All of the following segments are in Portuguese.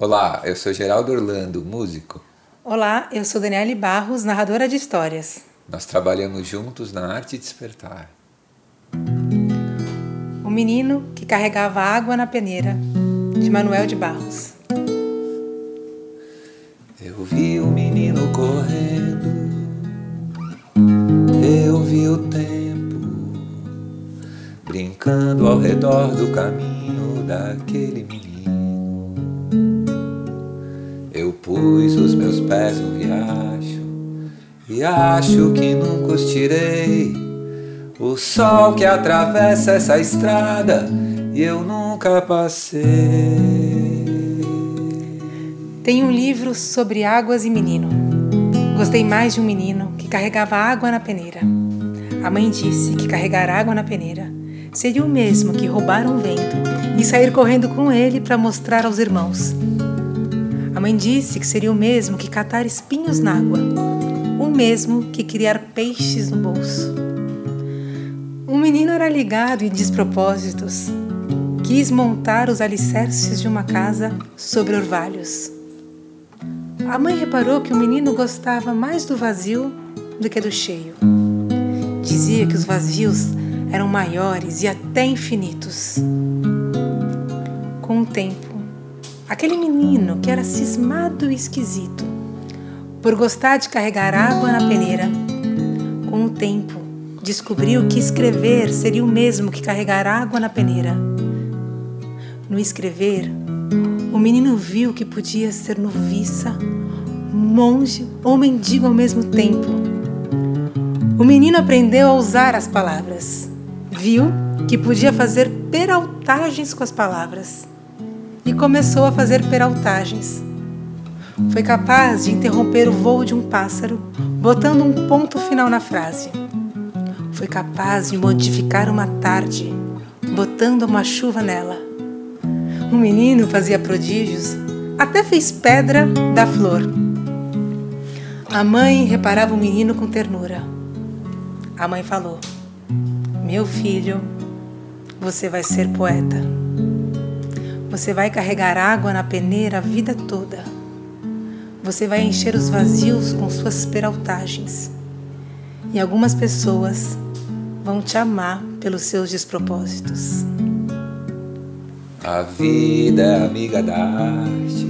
Olá, eu sou Geraldo Orlando, músico. Olá, eu sou Daniele Barros, narradora de histórias. Nós trabalhamos juntos na arte despertar. O menino que carregava água na peneira, de Manuel de Barros. Eu vi o menino correndo, eu vi o tempo brincando ao redor do caminho daquele menino. Eu pus os meus pés no riacho e acho que nunca os tirei. O sol que atravessa essa estrada e eu nunca passei. Tem um livro sobre águas e menino. Gostei mais de um menino que carregava água na peneira. A mãe disse que carregar água na peneira seria o mesmo que roubar um vento e sair correndo com ele para mostrar aos irmãos. A mãe disse que seria o mesmo que catar espinhos na água, o mesmo que criar peixes no bolso. O menino era ligado em despropósitos. Quis montar os alicerces de uma casa sobre orvalhos. A mãe reparou que o menino gostava mais do vazio do que do cheio. Dizia que os vazios eram maiores e até infinitos. Com o tempo, Aquele menino que era cismado e esquisito, por gostar de carregar água na peneira, com o tempo descobriu que escrever seria o mesmo que carregar água na peneira. No escrever, o menino viu que podia ser noviça, monge ou mendigo ao mesmo tempo. O menino aprendeu a usar as palavras. Viu que podia fazer peraltagens com as palavras e começou a fazer peraltagens. Foi capaz de interromper o voo de um pássaro, botando um ponto final na frase. Foi capaz de modificar uma tarde, botando uma chuva nela. O menino fazia prodígios, até fez pedra da flor. A mãe reparava o menino com ternura. A mãe falou: Meu filho, você vai ser poeta. Você vai carregar água na peneira a vida toda. Você vai encher os vazios com suas peraltagens. E algumas pessoas vão te amar pelos seus despropósitos. A vida é amiga da arte,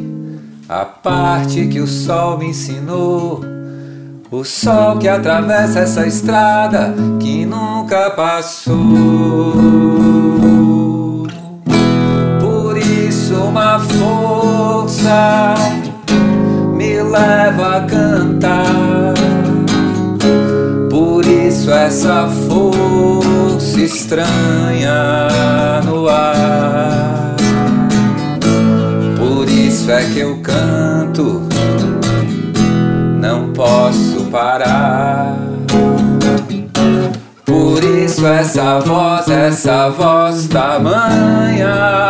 a parte que o sol me ensinou. O sol que atravessa essa estrada que nunca passou. Uma força me leva a cantar. Por isso essa força estranha no ar. Por isso é que eu canto, não posso parar. Por isso essa voz, essa voz tamanha